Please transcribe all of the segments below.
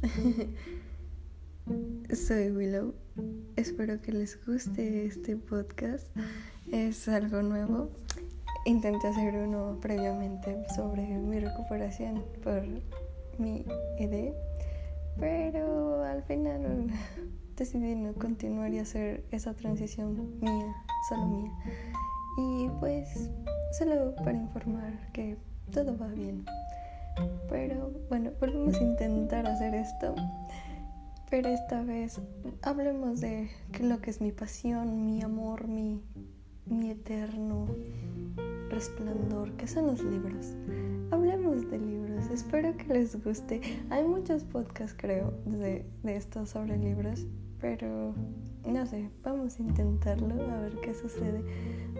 Soy Willow. Espero que les guste este podcast. Es algo nuevo. Intenté hacer uno previamente sobre mi recuperación por mi ED, pero al final decidí no continuar y hacer esa transición mía, solo mía. Y pues solo para informar que todo va bien. Pero bueno, volvemos a intentar hacer esto. Pero esta vez hablemos de lo que es mi pasión, mi amor, mi, mi eterno resplandor, que son los libros. Hablemos de libros, espero que les guste. Hay muchos podcasts, creo, de, de esto sobre libros, pero no sé, vamos a intentarlo, a ver qué sucede.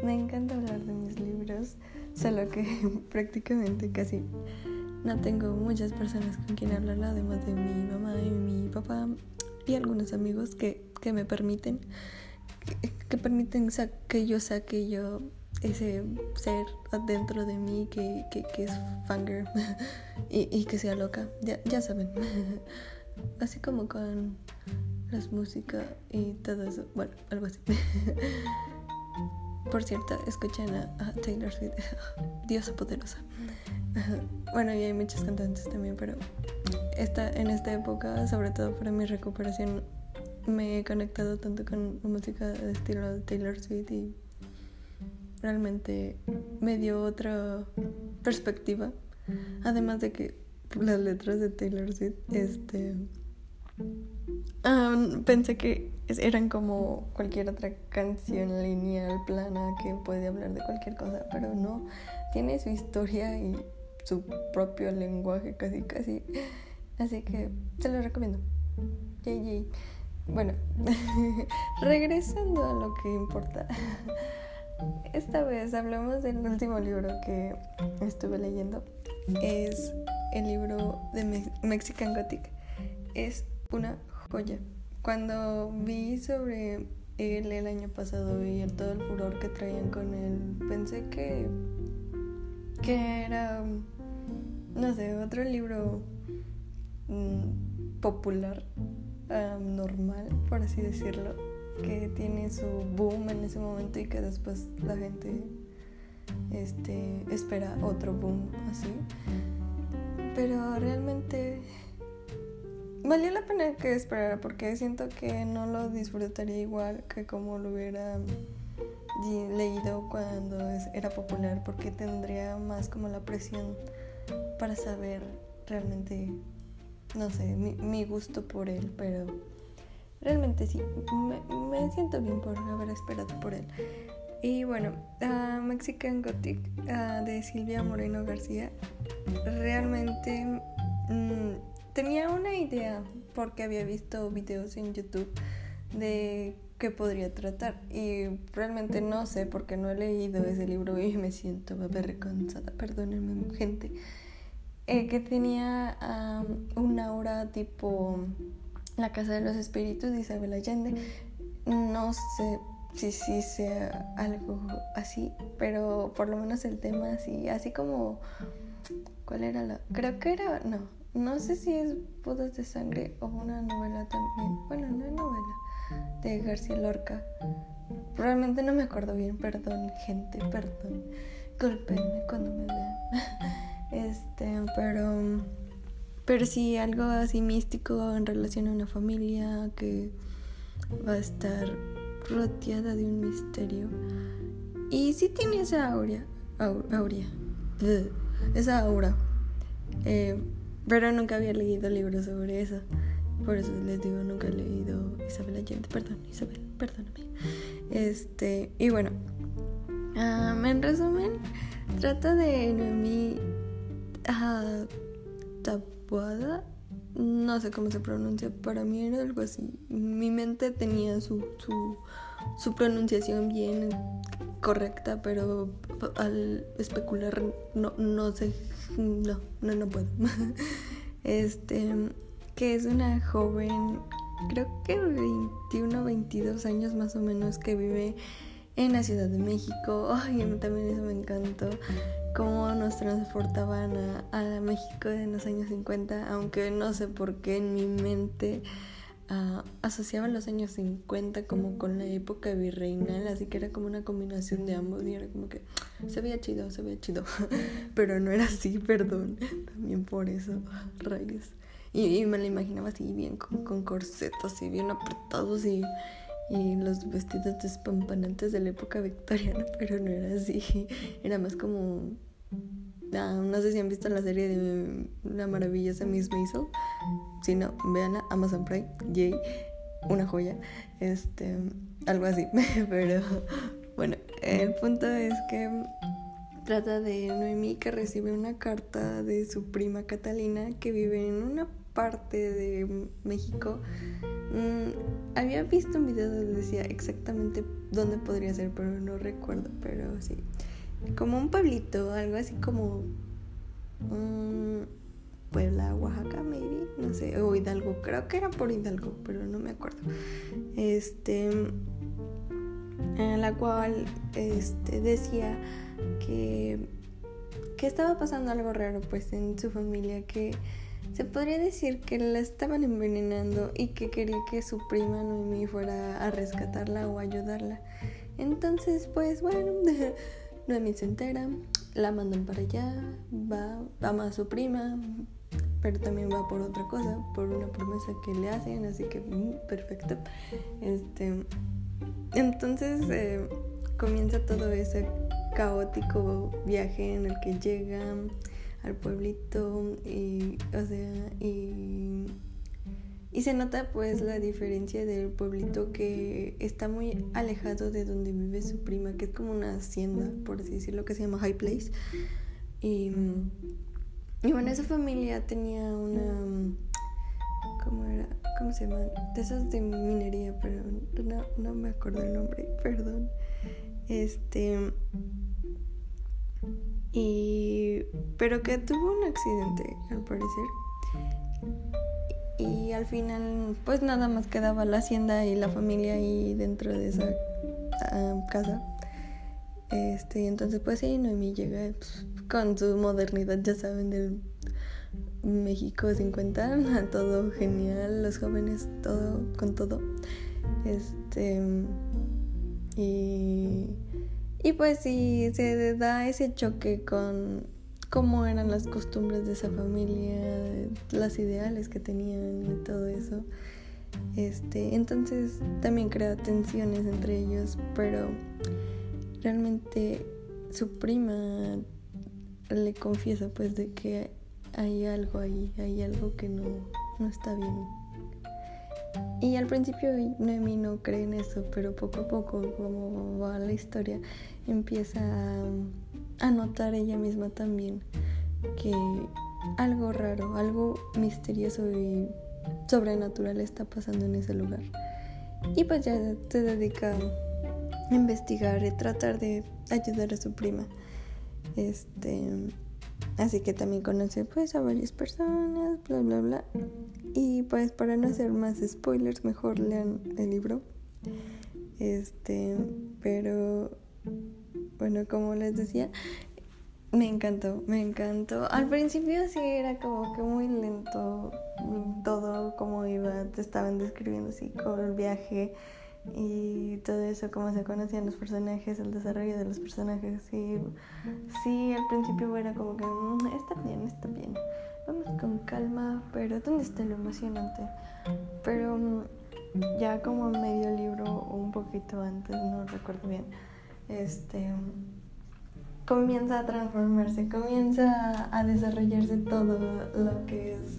Me encanta hablar de mis libros, solo que prácticamente casi no tengo muchas personas con quien hablar, además de mi mamá y mi papá y algunos amigos que, que me permiten, que, permiten que yo saque yo ese ser dentro de mí que, que, que es fanger y, y, que sea loca, ya, ya saben. Así como con las músicas y todo eso, bueno, algo así. Por cierto, escuchen a, Taylor Swift, diosa poderosa. Bueno, y hay muchos cantantes también, pero esta, en esta época, sobre todo para mi recuperación, me he conectado tanto con música de estilo de Taylor Swift y realmente me dio otra perspectiva. Además de que las letras de Taylor Swift, este pensé que eran como cualquier otra canción lineal, plana, que puede hablar de cualquier cosa, pero no, tiene su historia y su propio lenguaje casi casi. Así que se lo recomiendo. JJ. Bueno, regresando a lo que importa. Esta vez hablamos del último libro que estuve leyendo. Es el libro de Mexican Gothic. Es una joya. Cuando vi sobre él el año pasado y todo el furor que traían con él, pensé que, que era, no sé, otro libro mm, popular, normal, por así decirlo, que tiene su boom en ese momento y que después la gente este, espera otro boom así. Pero realmente valió la pena que esperara porque siento que no lo disfrutaría igual que como lo hubiera leído cuando era popular porque tendría más como la presión para saber realmente, no sé, mi, gusto por él, pero realmente sí, me, siento bien por haber esperado por él. Y bueno, Mexican Gothic de Silvia Moreno García, realmente... Mm, tenía una idea porque había visto videos en YouTube de qué podría tratar y realmente no sé porque no he leído ese libro y me siento avergonzada, perdónenme gente, eh, que tenía una aura tipo La Casa de los Espíritus de Isabel Allende, no sé si sí sea algo así, pero por lo menos el tema así, así como, ¿cuál era la? Creo que era, no, no sé si es Bodas de Sangre o una novela también. Bueno, no es novela. De García Lorca. Realmente no me acuerdo bien, perdón, gente, perdón. Golpenme cuando me vean. Este, pero. Pero sí, algo así místico en relación a una familia que va a estar rodeada de un misterio. Y sí tiene esa aura. Aurea. Esa aura. Eh, pero nunca había leído libros sobre eso. Por eso les digo, nunca he leído Isabel Allende. Perdón, Isabel, perdóname. Este, y bueno, en resumen, trata de Noemí uh. No sé cómo se pronuncia, para mí era algo así. Mi mente tenía su, su, su pronunciación bien correcta, pero al especular no, no sé no, no, no puedo. Este, que es una joven, creo que 21, 22 años más o menos, que vive en la Ciudad de México. Ay, también eso me encantó. cómo nos transportaban a, a México en los años 50, aunque no sé por qué en mi mente uh, asociaban los años 50 como con la época virreinal, así que era como una combinación de ambos y era como que se veía chido, se veía chido, pero no era así, perdón, también por eso, rayos. Y, me la imaginaba así, bien con, corsetos y bien apretados y, y los vestidos despampanantes de la época victoriana, pero no era así, era más como Ah, no sé si han visto la serie de La maravillosa Miss Maisel. Si no, véanla, Amazon Prime, Yay, una joya. Este, algo así. Pero bueno, el punto es que trata de Noemí que recibe una carta de su prima Catalina que vive en una parte de México. Mm, había visto un video donde decía exactamente dónde podría ser, pero no recuerdo, pero sí como un pueblito, algo así como Puebla, Oaxaca, maybe, no sé, o Hidalgo, creo que era por Hidalgo, pero no me acuerdo. Este, en la cual este, decía que, que estaba pasando algo raro pues en su familia, que se podría decir que la estaban envenenando y que quería que su prima Noemi fuera a rescatarla o ayudarla. Entonces, pues bueno, Noemi se entera, la mandan para allá, va, ama a su prima, pero también va por otra cosa, por una promesa que le hacen, así que mm, perfecto. Este, entonces eh, comienza todo ese caótico viaje en el que llegan al pueblito y, o sea, y y se nota pues la diferencia del pueblito que está muy alejado de donde vive su prima, que es como una hacienda, por así decirlo, que se llama High Place. Y, y bueno, esa familia tenía una... ¿Cómo era? ¿Cómo se llama? De esas de minería, pero no, no me acuerdo el nombre, perdón. Este... Y... Pero que tuvo un accidente, al parecer y al final pues nada más quedaba la hacienda y la familia ahí dentro de esa ah, casa. Este, y entonces pues sí, Noemí llega pues, con su modernidad, ya saben, del México 50, todo genial, los jóvenes, todo, con todo. Este, y, y pues sí, se da ese choque con cómo eran las costumbres de esa familia, las ideales que tenían y todo eso. Este, entonces también crea tensiones entre ellos, pero realmente su prima le confiesa pues de que hay algo ahí, hay algo que no, no está bien. Y al principio Noemi no cree en eso, pero poco a poco, como va la historia, empieza a notar ella misma también que algo raro, algo misterioso y sobrenatural está pasando en ese lugar. Y pues ya se dedica a investigar y tratar de ayudar a su prima. Este, así que también conoce pues a varias personas, bla bla bla. Y pues para no hacer más spoilers, mejor lean el libro. Este, pero bueno, como les decía, me encantó, me encantó. Al principio sí era como que muy lento todo como iba, te estaban describiendo así como el viaje y todo eso, cómo se conocían los personajes, el desarrollo de los personajes. Sí, sí al principio era como que mm, está bien, está bien. Vamos con calma, pero ¿dónde está lo emocionante? Pero mm, ya como medio libro o un poquito antes, no recuerdo bien este, comienza a transformarse, comienza a desarrollarse todo lo que es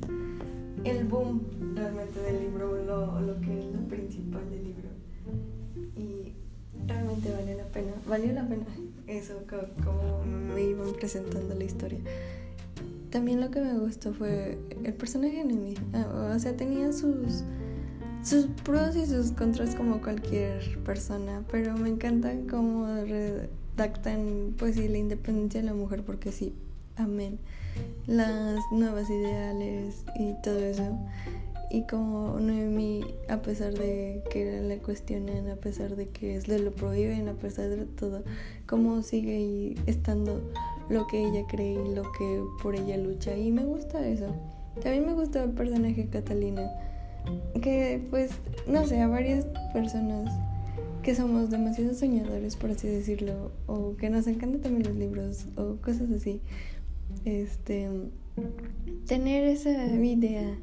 el boom realmente del libro, lo, lo que es lo principal del libro. Y realmente vale la pena, valió la pena eso, como me iban presentando la historia. También lo que me gustó fue el personaje. Ah, o sea, tenía sus sus pros y sus contras como cualquier persona, pero me encanta cómo redactan pues sí la independencia de la mujer porque sí, amén. Las nuevas ideales y todo eso. Y como Noemi, a pesar de que le cuestionan, a pesar de que le lo prohíben, a pesar de todo, cómo sigue estando lo que ella cree y lo que por ella lucha. Y me gusta eso. También me gusta el personaje Catalina. Que pues, no sé, a varias personas que somos demasiado soñadores, por así decirlo, o que nos encantan también los libros, o cosas así. Este, tener esa idea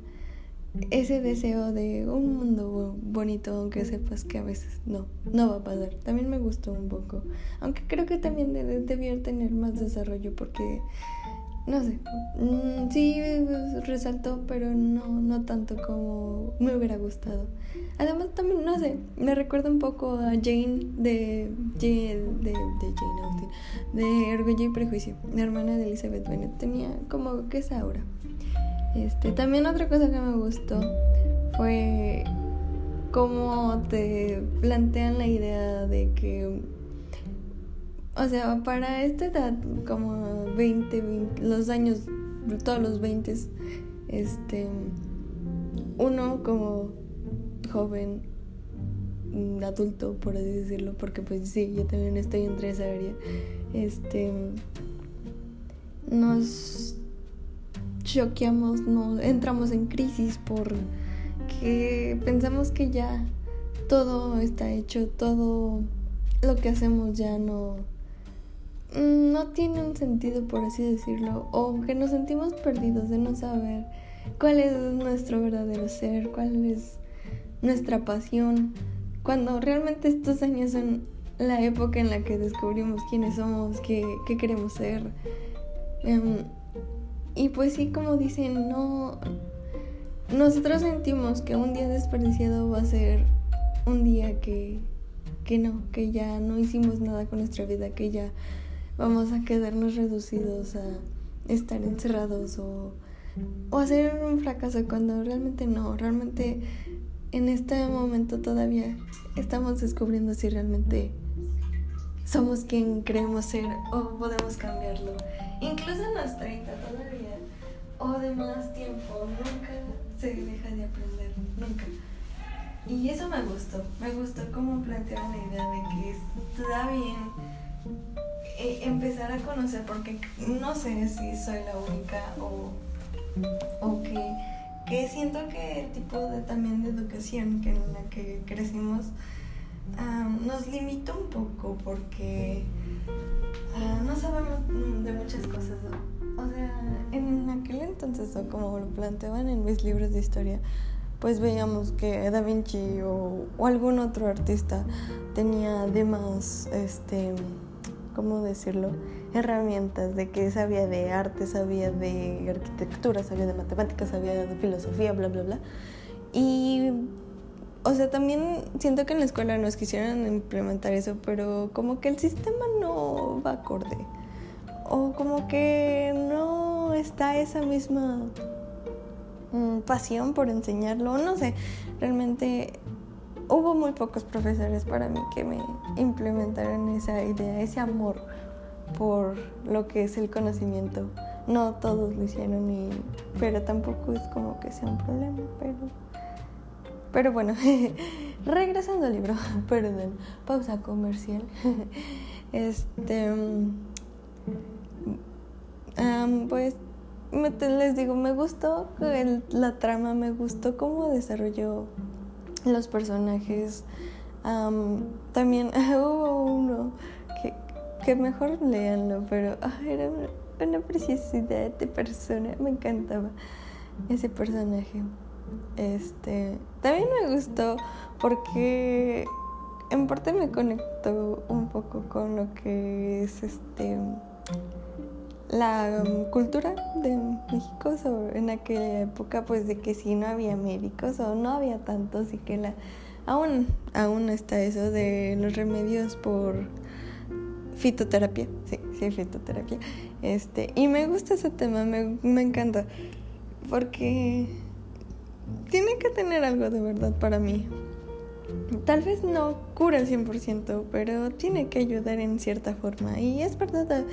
ese deseo de un mundo bonito, aunque sepas que a veces no, no va a pasar. También me gustó un poco, aunque creo que también debía tener más desarrollo porque, no sé, mm, sí resaltó, pero no, no tanto como me hubiera gustado. Además también, no sé, me recuerda un poco a Jane de, de, Jane Austen, de Orgullo y Prejuicio, la hermana de Elizabeth Bennet. Tenía como que esa aura. Este, también otra cosa que me gustó fue cómo te plantean la idea de que, o sea, para esta edad, como 20, los años, todos los 20, este, uno como joven, mm, adulto, por así decirlo, porque pues sí, yo también estoy entre esa área, este, nos choqueamos, no, entramos en crisis porque pensamos que ya todo está hecho, todo lo que hacemos ya no no tiene un sentido por así decirlo o que nos sentimos perdidos de no saber cuál es nuestro verdadero ser, cuál es nuestra pasión, cuando realmente estos años son la época en la que descubrimos quiénes somos, qué, qué queremos ser. Em, y pues sí, como dicen, no... Nosotros sentimos que un día desperdiciado va a ser un día que, que no, que ya no hicimos nada con nuestra vida, que ya vamos a quedarnos reducidos a estar encerrados o, o hacer un fracaso cuando realmente no, realmente en este momento todavía estamos descubriendo si realmente somos quien creemos ser o podemos cambiarlo. Incluso en los 30 todavía, o de más tiempo, nunca se deja de aprender, nunca. Y eso me gustó, me gustó cómo plantearon la idea de que está bien eh, empezar a conocer, porque no sé si soy la única o, o que, que siento que el tipo de también de educación que en la que crecimos nos limita un poco porque ah, no sabemos de muchas cosas. O sea, en aquel entonces, como lo planteaban en mis libros de historia, pues veíamos que Da Vinci o, algún otro artista tenía además, este, ¿cómo decirlo? Herramientas de que sabía de arte, sabía de arquitectura, sabía de matemáticas, sabía de filosofía, bla, bla, bla. Y o sea, también siento que en la escuela nos quisieran implementar eso, pero como que el sistema no va acorde. O como que no está esa misma mm, pasión por enseñarlo. No sé, realmente hubo muy pocos profesores para mí que me implementaran esa idea, ese amor por lo que es el conocimiento. No todos lo hicieron, y, pero tampoco es como que sea un problema, pero pero bueno, regresando al libro, perdón, pausa comercial. Este. pues les digo, me gustó la trama, me gustó cómo desarrolló los personajes. también hubo uno que, que mejor leanlo, pero era una, una preciosidad de persona, me encantaba ese personaje. Este, también me gustó porque en parte me conectó un poco con lo que es este la cultura de México en aquella época pues de que si no había médicos o no había tantos y que la aún aún está eso de los remedios por fitoterapia sí sí fitoterapia este y me gusta ese tema me, me encanta porque tiene que tener algo de verdad para mí. Tal vez no cura el 100%, pero tiene que ayudar en cierta forma. Y es verdad,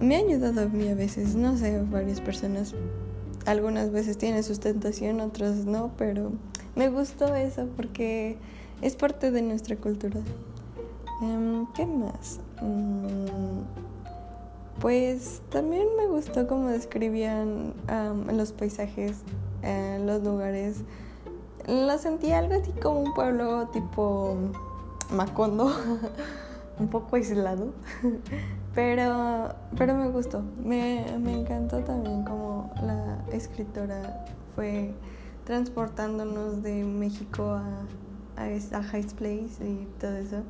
me ha ayudado a mí a veces, no sé, varias personas. Algunas veces tienen sustentación, otras no, pero me gustó eso porque es parte de nuestra cultura. Em, ¿Qué más? Mm, pues también me gustó cómo describían los paisajes, eh, los lugares. Lo sentí algo así como un pueblo tipo Macondo, un poco aislado, pero, pero me gustó. Me, me encantó también como la escritora fue transportándonos de México a, a, High Place y todo eso.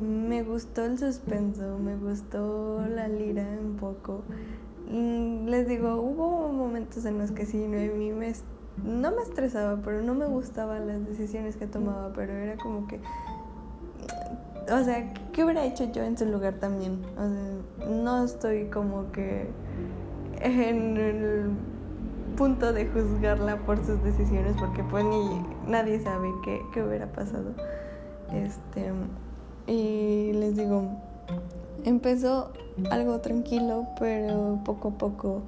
Me gustó el suspenso, me gustó la lira un poco. Mm, les digo, hubo momentos en los que sí, no, mí me, no me estresaba, pero no me gustaban las decisiones que tomaba, pero era como que, o sea, ¿qué hubiera hecho yo en su lugar también? No estoy como que en el punto de juzgarla por sus decisiones, porque pues ni nadie sabe qué, qué hubiera pasado. Este y les digo, empezó algo tranquilo, pero poco a poco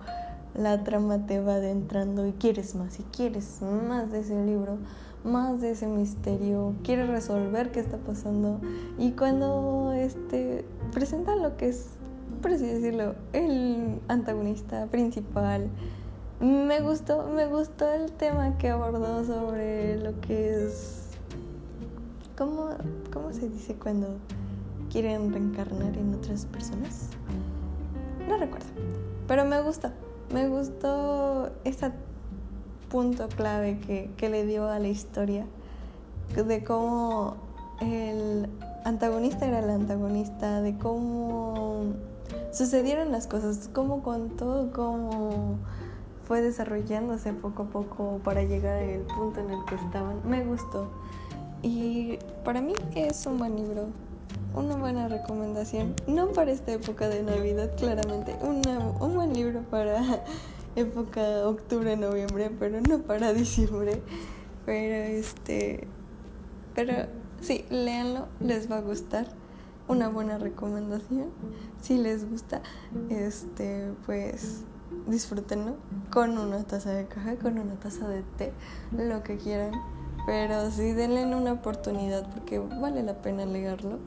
la trama te va adentrando y quieres más y quieres más de ese libro, más de ese misterio, quieres resolver qué está pasando y cuando este presentan lo que es, por así decirlo, el antagonista principal, me gustó, me gustó el tema que abordó sobre lo que es ¿Cómo, ¿Cómo se dice cuando quieren reencarnar en otras personas? No recuerdo. Pero me gustó. Me gustó ese punto clave que, que le dio a la historia. De cómo el antagonista era el antagonista. De cómo sucedieron las cosas. Cómo contó, cómo fue desarrollándose poco a poco para llegar al punto en el que estaban. Me gustó. Y para mí es un buen libro, una buena recomendación. No para esta época de Navidad, claramente. un buen libro para época octubre-noviembre, pero no para diciembre. Pero este. Pero sí, léanlo, les va a gustar. Una buena recomendación. Si les gusta, este, pues disfrútenlo con una taza de caja, con una taza de té, lo que quieran pero sí denle una oportunidad porque vale la pena leerlo.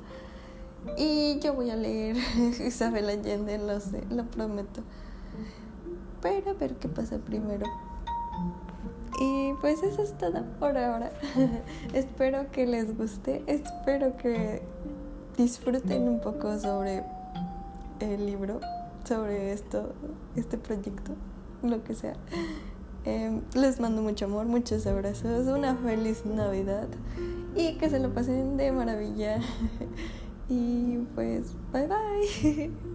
Y yo voy a leer Isabel Allende, lo sé, lo prometo. Pero a ver qué pasa primero. Y pues eso es todo por ahora. espero que les guste, espero que disfruten un poco sobre el libro, sobre esto, este proyecto, lo que sea. Em, les mando mucho amor, muchos abrazos, una feliz Navidad y que se lo pasen de maravilla. y pues, bye bye.